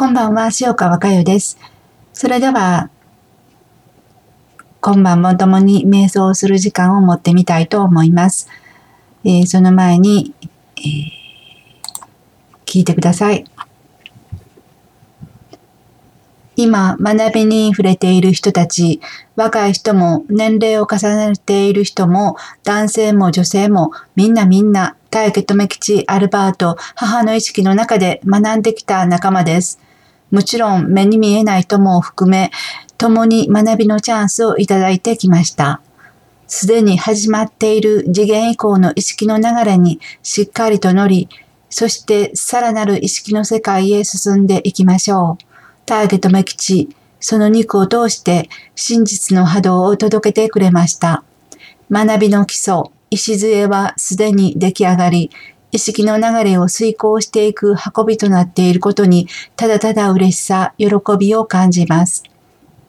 こんばんは、塩川佳代です。それでは、今晩も共に瞑想する時間を持ってみたいと思います。えー、その前に、えー、聞いてください。今、学びに触れている人たち、若い人も年齢を重ねている人も、男性も女性も、みんなみんな、大家留吉、アルバート、母の意識の中で学んできた仲間です。もちろん、目に見えない友を含め、共に学びのチャンスをいただいてきました。すでに始まっている次元以降の意識の流れにしっかりと乗り、そしてさらなる意識の世界へ進んでいきましょう。ターゲットメキチ、その肉を通して真実の波動を届けてくれました。学びの基礎、礎はすでに出来上がり、意識の流れを遂行していく運びとなっていることに、ただただ嬉しさ、喜びを感じます。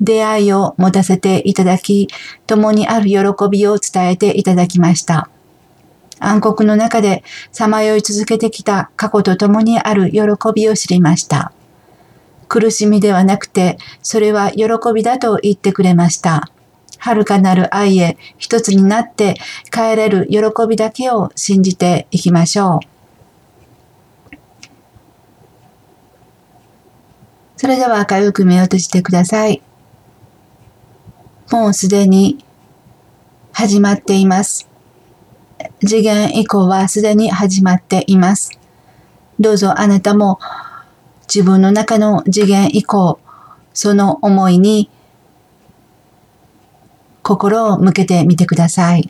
出会いを持たせていただき、共にある喜びを伝えていただきました。暗黒の中でさまよい続けてきた過去と共にある喜びを知りました。苦しみではなくて、それは喜びだと言ってくれました。遥かなる愛へ一つになって帰れる喜びだけを信じていきましょう。それでは明るく目を閉じてください。もうすでに始まっています。次元以降はすでに始まっています。どうぞあなたも自分の中の次元以降、その思いに心を向けてみてください。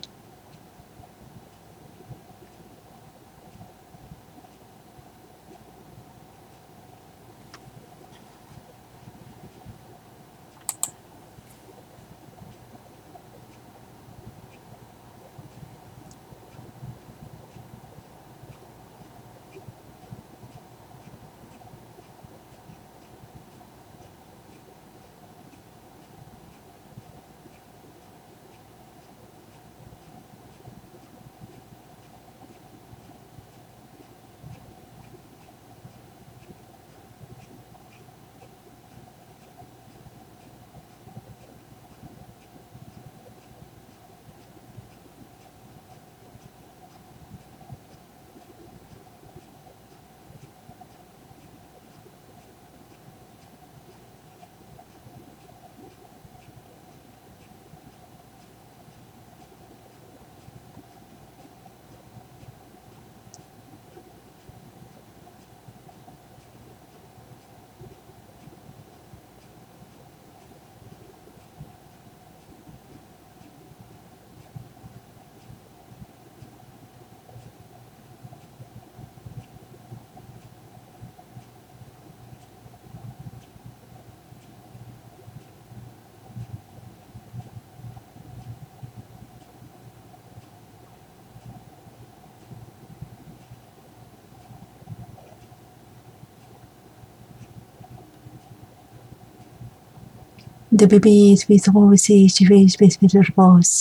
DBBs with voices, DBBs with the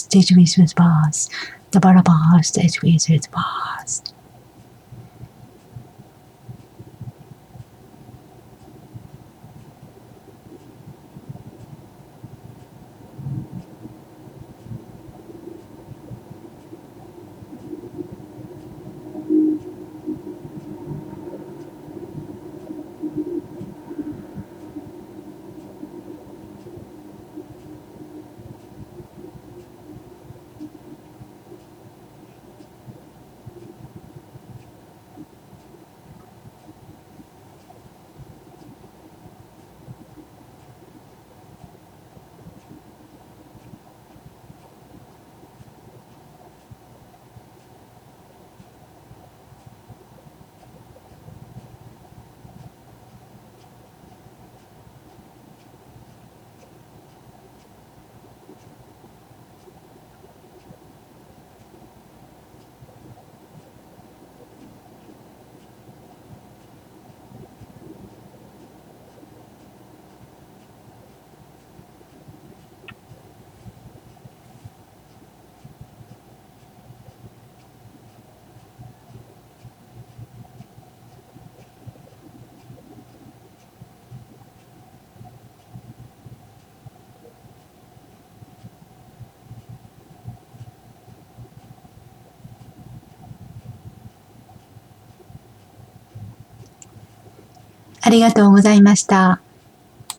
DBBs with bars, the barabars, DBBs with bars. ありがとうございました。